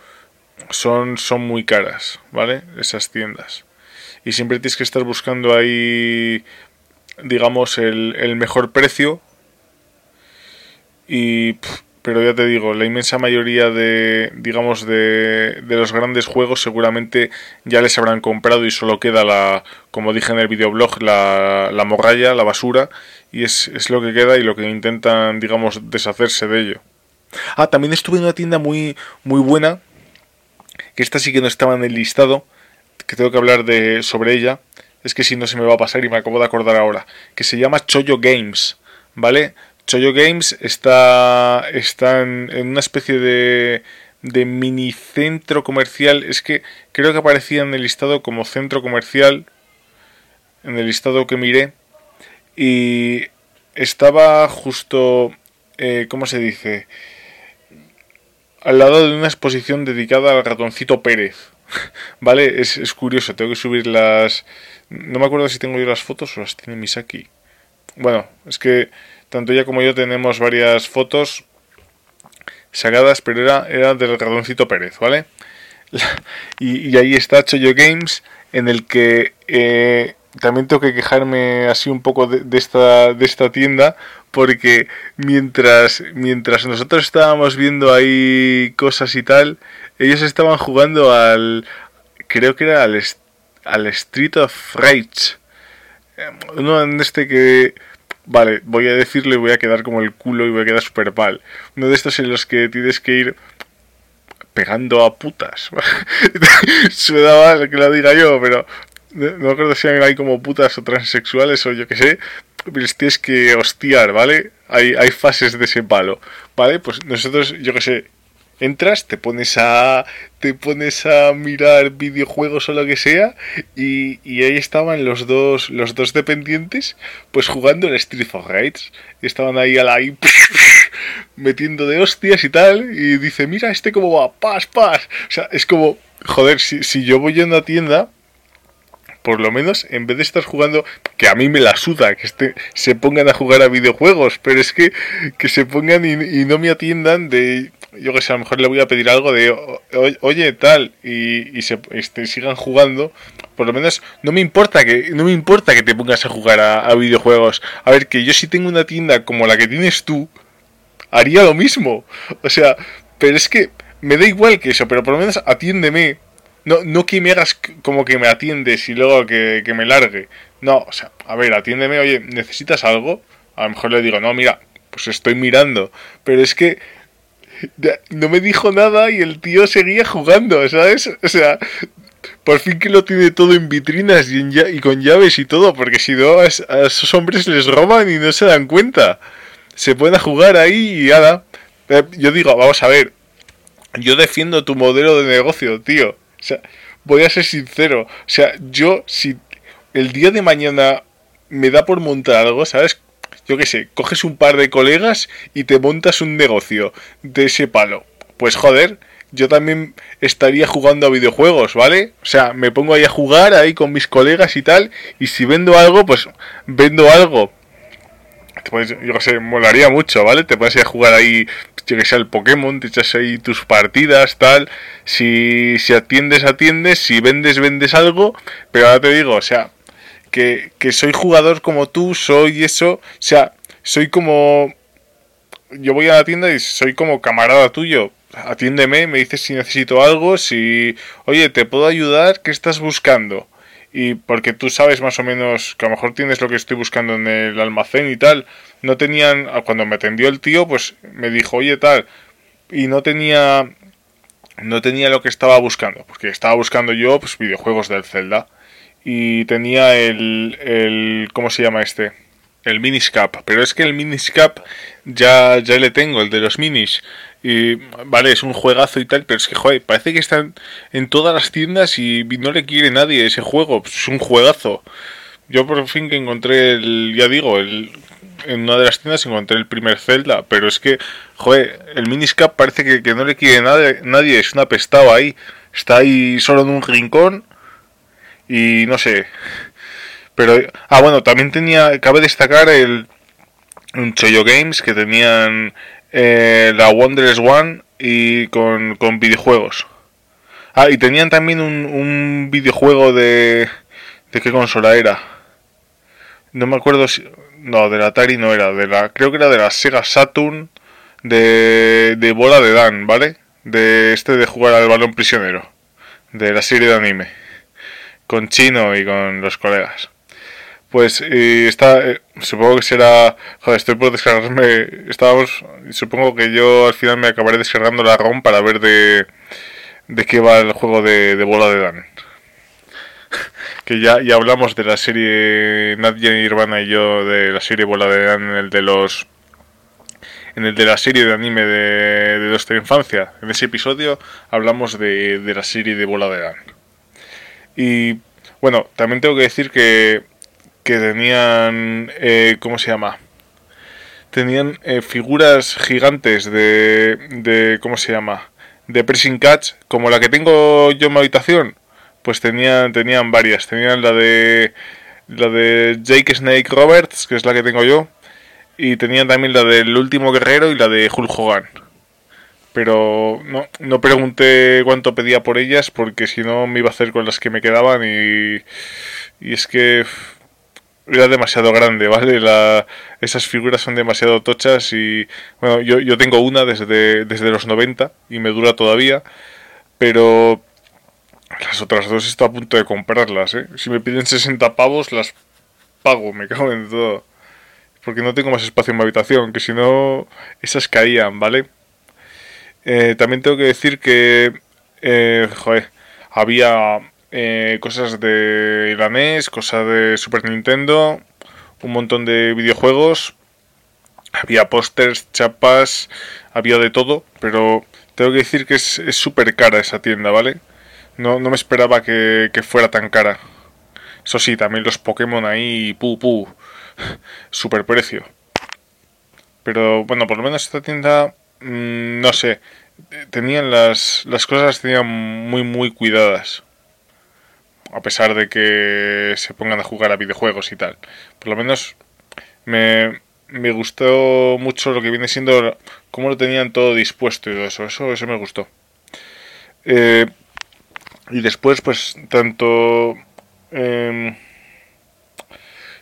son, son muy caras, ¿vale? Esas tiendas. Y siempre tienes que estar buscando ahí, digamos, el, el mejor precio. Y, pero ya te digo, la inmensa mayoría de, digamos, de, de los grandes juegos seguramente ya les habrán comprado y solo queda la, como dije en el videoblog, la, la morralla, la basura. Y es, es lo que queda y lo que intentan, digamos, deshacerse de ello. Ah, también estuve en una tienda muy, muy buena que esta sí que no estaba en el listado, que tengo que hablar de sobre ella, es que si no se me va a pasar y me acabo de acordar ahora, que se llama Choyo Games, ¿vale? Choyo Games está, está en, en una especie de, de mini centro comercial, es que creo que aparecía en el listado como centro comercial, en el listado que miré, y estaba justo, eh, ¿cómo se dice? al lado de una exposición dedicada al ratoncito Pérez. <laughs> ¿Vale? Es, es, curioso, tengo que subir las... No me acuerdo si tengo yo las fotos o las tiene Misaki. Bueno, es que tanto ella como yo tenemos varias fotos sacadas, pero era, era del ratoncito Pérez, ¿vale? Y, ahí está Choyo Games, en el que eh, también tengo que quejarme así un poco de, de, esta, de esta tienda porque mientras, mientras nosotros estábamos viendo ahí cosas y tal, ellos estaban jugando al, creo que era al, al Street of Rage. Uno en este que, vale, voy a decirle, voy a quedar como el culo y voy a quedar super mal. Uno de estos en los que tienes que ir pegando a putas. <laughs> <laughs> Suena mal que lo diga yo, pero no, me acuerdo si hay como putas o transexuales o yo qué sé. Pero tienes que hostiar, ¿vale? Hay, hay fases de ese palo, ¿vale? Pues nosotros, yo qué sé, entras, te pones a te pones a mirar videojuegos o lo que sea y, y ahí estaban los dos los dos dependientes pues jugando el Street of Rage. Estaban ahí a la <laughs> metiendo de hostias y tal y dice mira este cómo va pas pas o sea es como joder si, si yo voy a una tienda por lo menos en vez de estar jugando, que a mí me la suda, que este, se pongan a jugar a videojuegos, pero es que, que se pongan y, y no me atiendan de, yo que sé, a lo mejor le voy a pedir algo de, oye, tal, y, se este, sigan jugando, por lo menos no me importa que no me importa que te pongas a jugar a, videojuegos. A ver, que yo si tengo una tienda como la que tienes tú, haría lo mismo. O sea, pero es que me da igual que eso, pero por lo menos atiéndeme. No, no que me hagas como que me atiendes y luego que, que me largue. No, o sea, a ver, atiéndeme, oye, ¿necesitas algo? A lo mejor le digo, no, mira, pues estoy mirando. Pero es que no me dijo nada y el tío seguía jugando, ¿sabes? O sea, por fin que lo tiene todo en vitrinas y, y con llaves y todo, porque si no, a, esos hombres les roban y no se dan cuenta. Se puede jugar ahí y nada. Eh, yo digo, vamos a ver, yo defiendo tu modelo de negocio, tío. O sea, voy a ser sincero. O sea, yo si el día de mañana me da por montar algo, ¿sabes? Yo qué sé, coges un par de colegas y te montas un negocio de ese palo. Pues joder, yo también estaría jugando a videojuegos, ¿vale? O sea, me pongo ahí a jugar ahí con mis colegas y tal, y si vendo algo, pues vendo algo. yo qué sé, molaría mucho, ¿vale? Te ir a jugar ahí, yo que sé, el Pokémon, te echas ahí tus partidas, tal. Si, si atiendes, atiendes, si vendes, vendes algo, pero ahora te digo, o sea, que, soy jugador como tú, soy eso, o sea, soy como... Yo voy a la tienda y soy como camarada tuyo, atiéndeme, me dices si necesito algo, si, oye, te puedo ayudar, ¿qué estás buscando? Y porque tú sabes más o menos que a lo mejor tienes lo que estoy buscando en el almacén y tal. No tenían, cuando me atendió el tío, pues me dijo, oye, tal, y no tenía, no tenía lo que estaba buscando, porque estaba buscando yo, pues, videojuegos del Zelda y tenía el, el ¿cómo se llama este? El Miniscap, pero es que el Miniscap ya, ya le tengo, el de los minis. Y vale, es un juegazo y tal, pero es que, joder, parece que están en todas las tiendas y no le quiere nadie ese juego. Es un juegazo. Yo por fin que encontré el, ya digo, el, en una de las tiendas encontré el primer Zelda, pero es que, joder, el Miniscap parece que, que no le quiere nadie, es un apestado ahí. Está ahí solo en un rincón y no sé. Pero, ah, bueno, también tenía, cabe destacar el un Choyo Games que tenían eh, la Wondrous One y con, con videojuegos. Ah, y tenían también un, un videojuego de... ¿De qué consola era? No me acuerdo si... No, de la Atari no era, de la... Creo que era de la Sega Saturn de, de bola de Dan, ¿vale? De este de jugar al balón prisionero. De la serie de anime con Chino y con los colegas. Pues está, eh, supongo que será, joder, estoy por descargarme, estábamos, supongo que yo al final me acabaré descargando la ROM para ver de, de qué va el juego de, bola de Dan. <laughs> que ya, ya hablamos de la serie Nadia Nirvana y yo de la serie Bola de Dan en el de los en el de la serie de anime de, de nuestra infancia. En ese episodio hablamos de, de la serie de Bola de Dan. Y bueno, también tengo que decir que, que tenían, eh, ¿cómo se llama? Tenían eh, figuras gigantes de, de, ¿cómo se llama? De pressing catch, como la que tengo yo en mi habitación. Pues tenían, tenían varias. Tenían la de, la de Jake Snake Roberts, que es la que tengo yo. Y tenían también la del último guerrero y la de Hulk Hogan pero no, no pregunté cuánto pedía por ellas porque si no me iba a hacer con las que me quedaban y, y es que era demasiado grande, ¿vale? La, esas figuras son demasiado tochas y bueno, yo, yo tengo una desde, desde los 90 y me dura todavía, pero las otras dos estoy a punto de comprarlas, ¿eh? Si me piden 60 pavos las pago, me cago en todo. Porque no tengo más espacio en mi habitación, que si no esas caían, ¿vale? Eh, también tengo que decir que, eh, joder, había eh, cosas de la NES, cosas de Super Nintendo, un montón de videojuegos, había pósters, chapas, había de todo, pero tengo que decir que es súper cara esa tienda, ¿vale? No, no me esperaba que, que, fuera tan cara. Eso sí, también los Pokémon ahí, pu, pu, <laughs> super precio. Pero bueno, por lo menos esta tienda, no sé, tenían las, las cosas tenían muy, muy cuidadas. A pesar de que se pongan a jugar a videojuegos y tal. Por lo menos me, me gustó mucho lo que viene siendo cómo lo tenían todo dispuesto y todo eso. Eso, eso me gustó. Eh, y después, pues, tanto... Eh,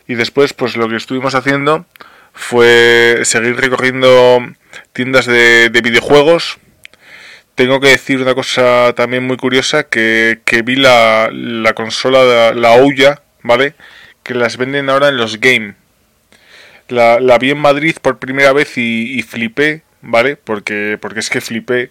y después, pues, lo que estuvimos haciendo fue seguir recorriendo tiendas de, de videojuegos. Tengo que decir una cosa también muy curiosa, que, que vi la, la consola, la Ouya, ¿vale? Que las venden ahora en los Game. La, la vi en Madrid por primera vez y, y, flipé, ¿vale? Porque, porque es que flipé.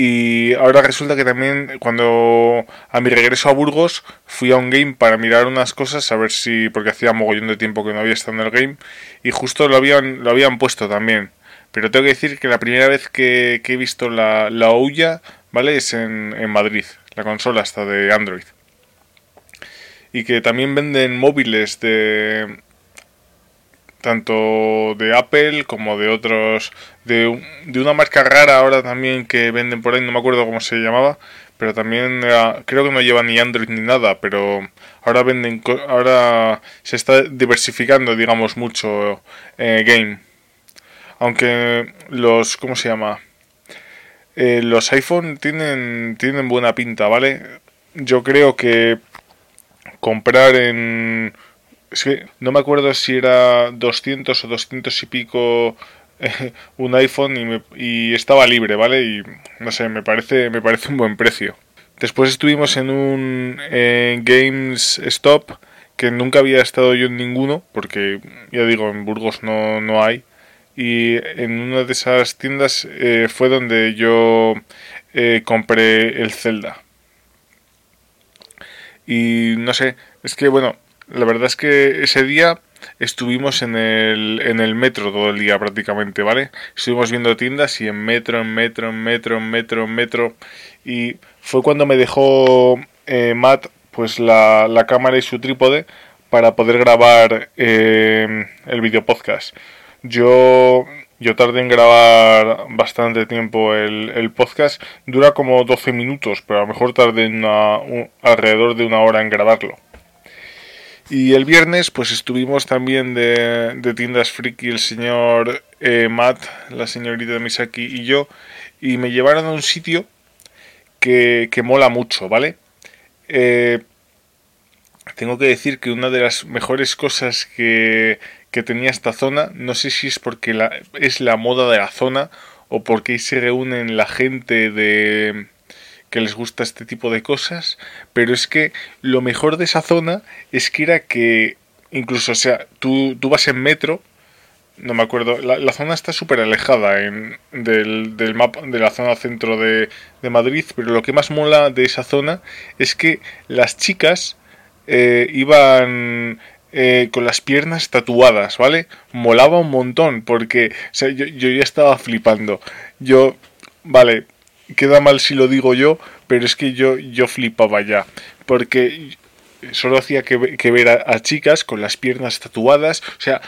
Y ahora resulta que también cuando a mi regreso a Burgos fui a un game para mirar unas cosas, a ver si, porque hacía mogollón de tiempo que no había estado en el game, y justo lo habían, lo habían puesto también. Pero tengo que decir que la primera vez que, he visto la, la Ouya, ¿vale? Es en, en Madrid, la consola hasta de Android. Y que también venden móviles de, tanto de Apple como de otros, de, de, una marca rara ahora también que venden por ahí, no me acuerdo cómo se llamaba, pero también creo que no lleva ni Android ni nada, pero ahora venden, ahora se está diversificando, digamos, mucho eh, game. Aunque los, ¿cómo se llama? Eh, los iPhone tienen, tienen buena pinta, ¿vale? Yo creo que comprar en no me acuerdo si era 200 o 200 y pico eh, un iPhone y, estaba libre, ¿vale? Y no sé, me parece, me parece un buen precio. Después estuvimos en un eh, Games Stop que nunca había estado yo en ninguno, porque ya digo, en Burgos no, no hay. Y en una de esas tiendas eh, fue donde yo compré el Zelda. Y no sé, es que bueno, la verdad es que ese día estuvimos en el, en el metro todo el día prácticamente, ¿vale? Estuvimos viendo tiendas y en metro, en metro, en metro, en metro, en metro. Y fue cuando me dejó eh, Matt pues la, la, cámara y su trípode para poder grabar eh, el video podcast. Yo, yo tardé en grabar bastante tiempo el, el, podcast. Dura como 12 minutos, pero a lo mejor tardé una, un, alrededor de una hora en grabarlo. Y el viernes pues estuvimos también de, de tiendas friki el señor eh, Matt, la señorita Misaki y yo y me llevaron a un sitio que, que mola mucho, ¿vale? Eh, tengo que decir que una de las mejores cosas que, que tenía esta zona, no sé si es porque la, es la moda de la zona o porque ahí se reúnen la gente de que les gusta este tipo de cosas, pero es que lo mejor de esa zona es que era que incluso, o sea, tú, tú vas en metro, no me acuerdo, la, la zona está súper alejada en, del, del mapa de la zona centro de, de, Madrid, pero lo que más mola de esa zona es que las chicas eh, iban eh, con las piernas tatuadas, ¿vale? Molaba un montón porque o sea, yo, yo ya estaba flipando. Yo, vale, queda mal si lo digo yo, pero es que yo, yo flipaba ya. Porque solo hacía que, que ver a, chicas con las piernas tatuadas. O sea,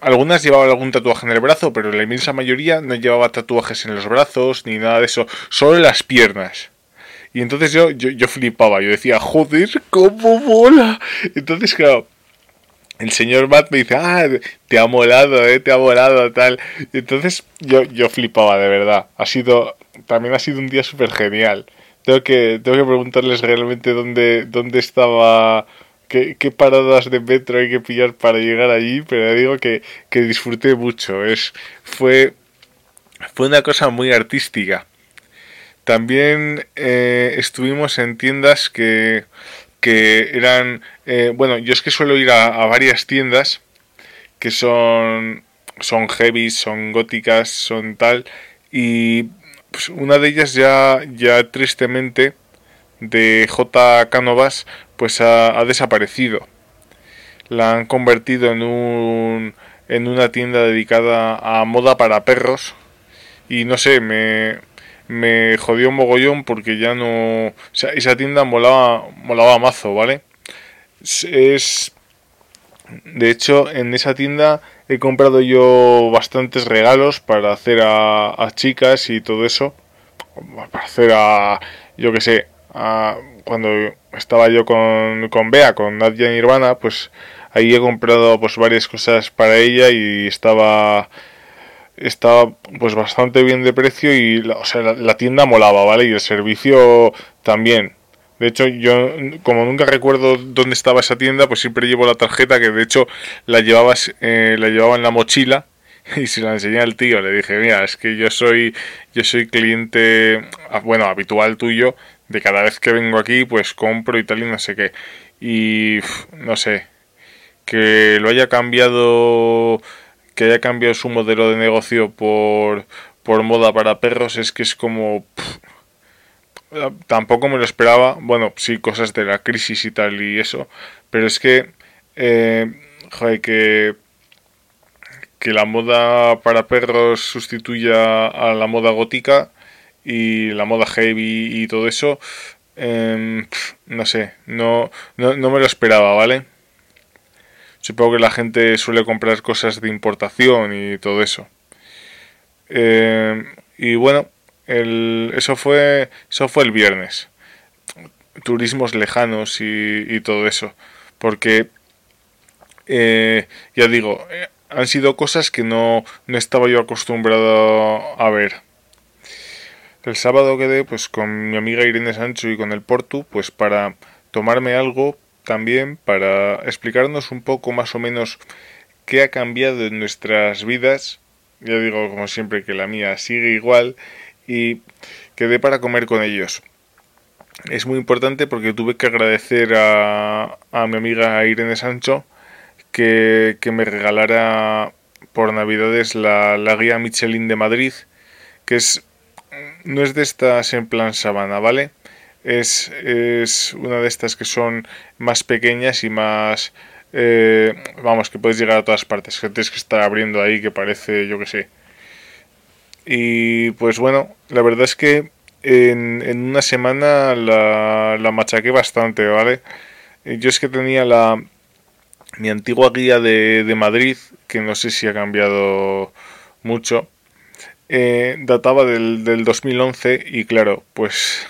algunas llevaban algún tatuaje en el brazo, pero la inmensa mayoría no llevaba tatuajes en los brazos ni nada de eso. Solo en las piernas. Y entonces yo, yo, yo flipaba. Yo decía, joder, cómo mola. Entonces, claro el señor Matt me dice, ah, te ha molado, eh, te ha molado, tal. Entonces yo, yo flipaba, de verdad. Ha sido, también ha sido un día súper genial. Tengo que, tengo que preguntarles realmente dónde, dónde estaba, qué, qué, paradas de metro hay que pillar para llegar allí, pero digo que, que disfruté mucho. Es, fue, fue una cosa muy artística. También eh, estuvimos en tiendas que que eran, eh, bueno, yo es que suelo ir a, a, varias tiendas que son, son heavy, son góticas, son tal, y pues una de ellas ya, ya tristemente de J. Cánovas pues ha, desaparecido. La han convertido en un en una tienda dedicada a moda para perros y no sé, me, me jodió un mogollón porque ya no... O sea, esa tienda molaba, molaba mazo, ¿vale? Es... De hecho, en esa tienda he comprado yo bastantes regalos para hacer a, a chicas y todo eso. Para hacer a... Yo que sé, cuando estaba yo con, con Bea, con Nadia Nirvana, pues ahí he comprado pues varias cosas para ella y estaba estaba pues bastante bien de precio y la, o sea, la, tienda molaba, ¿vale? Y el servicio también. De hecho, yo como nunca recuerdo dónde estaba esa tienda, pues siempre llevo la tarjeta que de hecho la llevabas eh, la llevaba en la mochila <laughs> y se la enseñé al tío, le dije, "Mira, es que yo soy yo soy cliente ah, bueno, habitual tuyo de cada vez que vengo aquí, pues compro y tal y no sé qué." Y no sé, que lo haya cambiado que haya cambiado su modelo de negocio por, por moda para perros es que es como tampoco me lo esperaba bueno sí cosas de la crisis y tal y eso pero es que eh, joder, que que la moda para perros sustituya a la moda gótica y la moda heavy y todo eso em, no sé no, no, no me lo esperaba vale Supongo que la gente suele comprar cosas de importación y todo eso. Eh, y bueno, el, eso, fue, eso fue el viernes. Turismos lejanos y, todo eso. Porque, eh, ya digo, eh, han sido cosas que no, no estaba yo acostumbrado a ver. El sábado quedé pues con mi amiga Irene Sancho y con el Portu pues para tomarme algo también para explicarnos un poco más o menos qué ha cambiado en nuestras vidas. Ya digo, como siempre, que la mía sigue igual y quedé para comer con ellos. Es muy importante porque tuve que agradecer a, a mi amiga Irene Sancho que, que me regalara por Navidades la, la, guía Michelin de Madrid, que es no es de estas en plan sabana, ¿vale? es, es una de estas que son más pequeñas y más... Eh, vamos, que puedes llegar a todas partes, que tienes que estar abriendo ahí que parece, yo que sé. Y pues bueno, la verdad es que en, una semana la, la machaqué bastante, ¿vale? Yo es que tenía la mi antigua guía de, de Madrid, que no sé si ha cambiado mucho, eh, databa del, del 2011 y claro, pues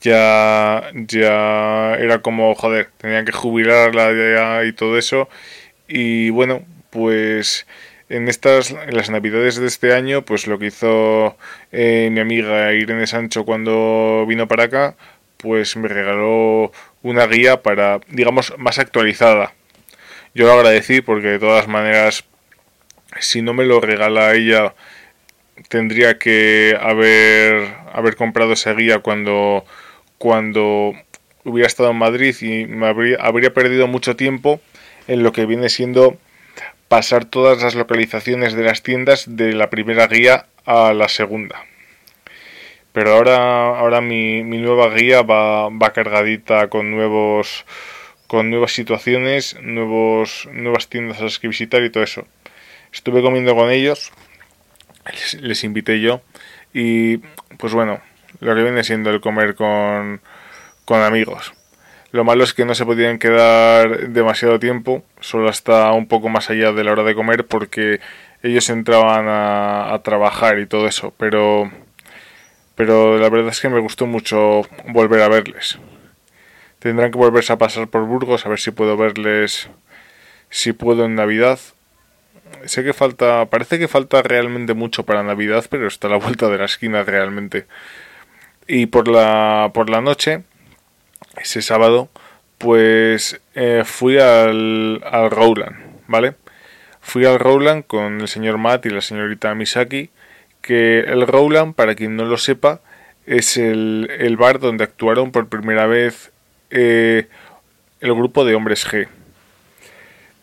ya, ya era como, joder, tenían que jubilarla y todo eso. Y bueno, pues en estas, en las navidades de este año, pues lo que hizo eh, mi amiga Irene Sancho cuando vino para acá, pues me regaló una guía para, digamos, más actualizada. Yo lo agradecí porque de todas maneras, si no me lo regala ella, tendría que haber, haber comprado esa guía cuando cuando hubiera estado en Madrid y me habría, habría perdido mucho tiempo en lo que viene siendo pasar todas las localizaciones de las tiendas de la primera guía a la segunda. Pero ahora, ahora mi, nueva guía va, va, cargadita con nuevos con nuevas situaciones, nuevos, nuevas tiendas a las que visitar y todo eso. Estuve comiendo con ellos, les, les invité yo y pues bueno, lo que viene siendo el comer con, con amigos. Lo malo es que no se podían quedar demasiado tiempo, solo hasta un poco más allá de la hora de comer porque ellos entraban a, trabajar y todo eso, pero pero la verdad es que me gustó mucho volver a verles. Tendrán que volverse a pasar por Burgos a ver si puedo verles si puedo en Navidad. Sé que falta, parece que falta realmente mucho para Navidad, pero está a la vuelta de la esquina realmente y por la, por la noche, ese sábado, pues eh, fui al, al Rowland, ¿vale? Fui al Rowland con el señor Matt y la señorita Misaki, que el Rowland, para quien no lo sepa, es el, el bar donde actuaron por primera vez eh, el grupo de hombres G.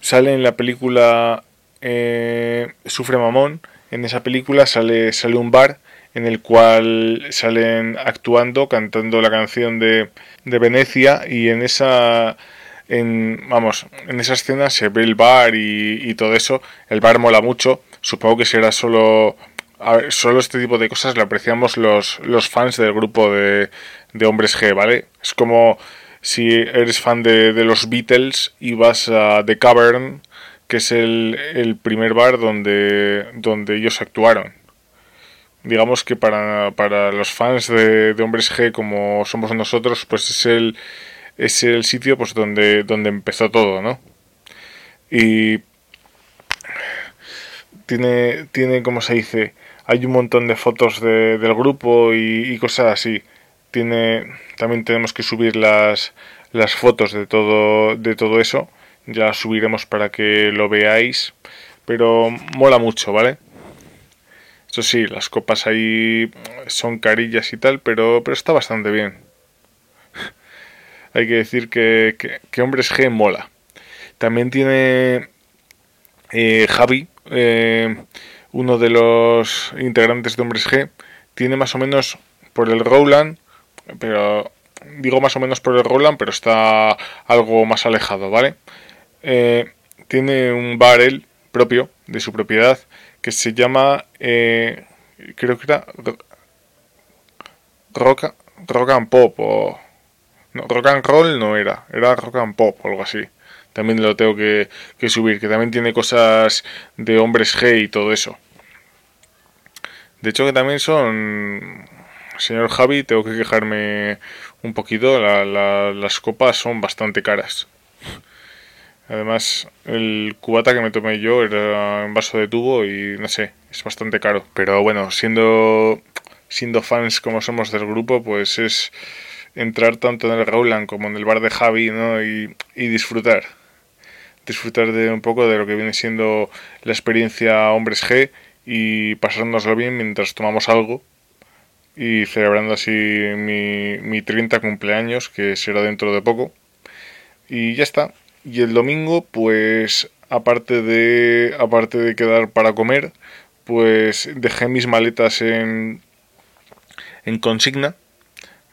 Sale en la película eh, Sufre Mamón, en esa película sale, sale un bar en el cual salen actuando, cantando la canción de, de Venecia y en esa en, vamos, en esa escena se ve el bar y, todo eso. El bar mola mucho. Supongo que será solo, solo este tipo de cosas lo apreciamos los, los fans del grupo de, de Hombres G, ¿vale? Es como si eres fan de, de los Beatles y vas a The Cavern, que es el, el primer bar donde, donde ellos actuaron digamos que para, para los fans de, de, Hombres G como somos nosotros, pues es el, es el sitio pues donde, donde empezó todo, ¿no? Y tiene, tiene, como se dice, hay un montón de fotos de, del grupo y, cosas así. Tiene, también tenemos que subir las, las fotos de todo, de todo eso. Ya subiremos para que lo veáis. Pero mola mucho, ¿vale? Eso sí, las copas ahí son carillas y tal, pero, pero está bastante bien <laughs> hay que decir que, que, Hombres G mola. También tiene eh, Javi, eh, uno de los integrantes de Hombres G, tiene más o menos por el Rowland, pero digo más o menos por el Rowland, pero está algo más alejado, ¿vale? Eh, tiene un bar él propio, de su propiedad, que se llama, creo que era Rock, Rock and Pop o rock and roll no era, era rock and pop o algo así. También lo tengo que, subir, que también tiene cosas de hombres G y todo eso. De hecho que también son... Señor Javi, tengo que quejarme un poquito, las copas son bastante caras. Además, el cubata que me tomé yo era en vaso de tubo y no sé, es bastante caro. Pero bueno, siendo, siendo fans como somos del grupo, pues es, entrar tanto en el Rowland como en el bar de Javi ¿no? y, disfrutar. Disfrutar de un poco de lo que viene siendo la experiencia Hombres G y pasárnoslo bien mientras tomamos algo y celebrando así mi, mi 30 cumpleaños que será dentro de poco. Y ya está. Y el domingo, pues aparte de, aparte de quedar para comer, pues dejé mis maletas en, en consigna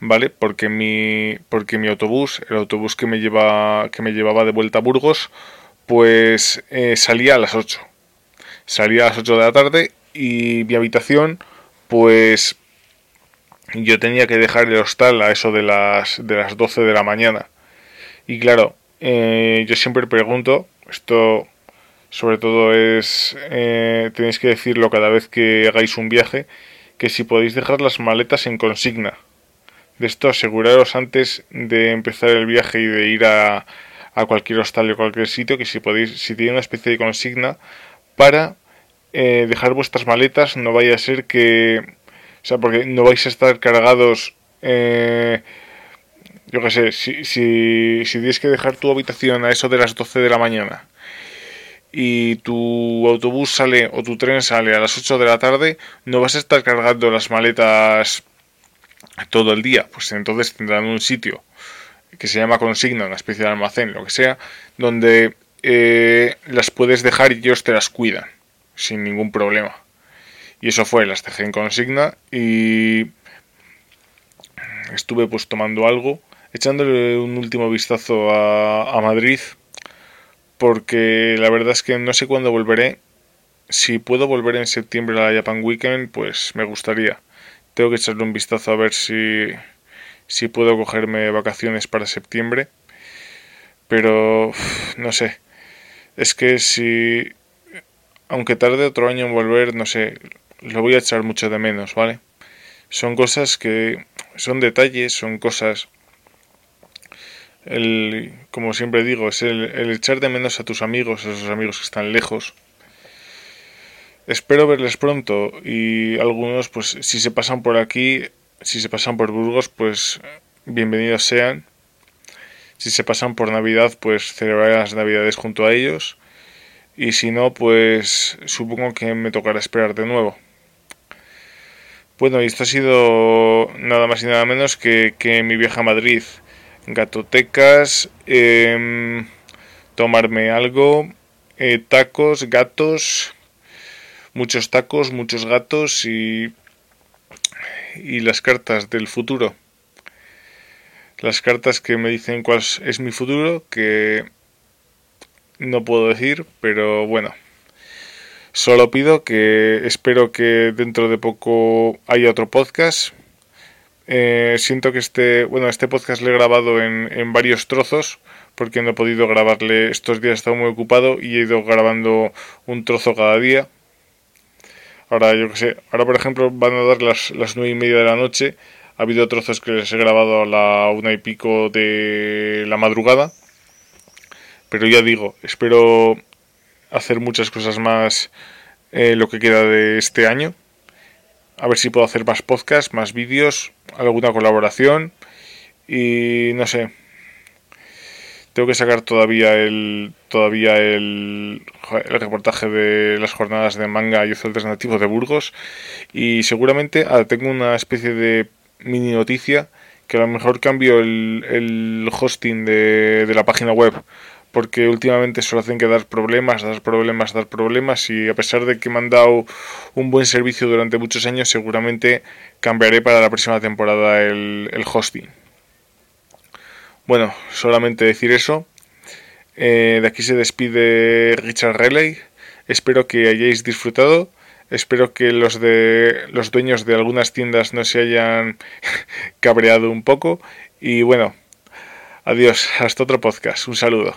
¿vale? Porque mi, porque mi autobús, el autobús que me, lleva, que me llevaba de vuelta a Burgos, pues eh, salía a las 8. Salía a las 8 de la tarde y mi habitación, pues yo tenía que dejar el hostal a eso de las, de las 12 de la mañana. Y claro, eh, yo siempre pregunto, esto sobre todo es, eh, tenéis que decirlo cada vez que hagáis un viaje, que si podéis dejar las maletas en consigna. De esto aseguraros antes de empezar el viaje y de ir a, a cualquier hostal o cualquier sitio que si podéis, si tiene una especie de consigna para eh, dejar vuestras maletas, no vaya a ser que, o sea, porque no vais a estar cargados, eh, yo qué sé, si, si, tienes que dejar tu habitación a eso de las 12 de la mañana y tu autobús sale o tu tren sale a las 8 de la tarde, no vas a estar cargando las maletas todo el día, pues entonces tendrán un sitio que se llama consigna, una especie de almacén, lo que sea, donde eh, las puedes dejar y ellos te las cuidan sin ningún problema. Y eso fue, las dejé en consigna y estuve pues tomando algo, echándole un último vistazo a, Madrid, porque la verdad es que no sé cuándo volveré. Si puedo volver en septiembre a la Japan Weekend, pues me gustaría. Tengo que echarle un vistazo a ver si, si puedo cogerme vacaciones para septiembre. Pero no sé. Es que si. Aunque tarde otro año en volver, no sé. Lo voy a echar mucho de menos, ¿vale? Son cosas que. Son detalles, son cosas. El, como siempre digo, es el, el echar de menos a tus amigos, a esos amigos que están lejos Espero verles pronto y algunos, pues si se pasan por aquí, si se pasan por Burgos, pues bienvenidos sean. Si se pasan por Navidad, pues celebraré las Navidades junto a ellos. Y si no, pues supongo que me tocará esperar de nuevo. Bueno, y esto ha sido nada más y nada menos que, que mi vieja Madrid. Gatotecas, em, tomarme algo, eh, tacos, gatos muchos tacos, muchos gatos y, y las cartas del futuro. Las cartas que me dicen cuál es mi futuro, que no puedo decir, pero bueno. Solo pido que espero que dentro de poco haya otro podcast. Eh, siento que este, bueno, este podcast lo he grabado en, en varios trozos porque no he podido grabarle estos días, he estado muy ocupado y he ido grabando un trozo cada día. Ahora, yo que sé, ahora por ejemplo van a dar las, las nueve y media de la noche. Ha habido trozos que les he grabado a la una y pico de la madrugada. Pero ya digo, espero hacer muchas cosas más eh, lo que queda de este año. A ver si puedo hacer más podcasts, más vídeos, alguna colaboración. Y no sé, tengo que sacar todavía el todavía el, reportaje de las jornadas de manga y uso alternativo de Burgos y seguramente ah, tengo una especie de mini noticia que a lo mejor cambio el, el hosting de, de la página web porque últimamente solo hacen que dar problemas, dar problemas, dar problemas y a pesar de que me han dado un buen servicio durante muchos años seguramente cambiaré para la próxima temporada el, hosting. Bueno, solamente decir eso. Eh, de aquí se despide Richard Relay. Espero que hayáis disfrutado. Espero que los de los dueños de algunas tiendas no se hayan <laughs> cabreado un poco. Y bueno, adiós, hasta otro podcast. Un saludo.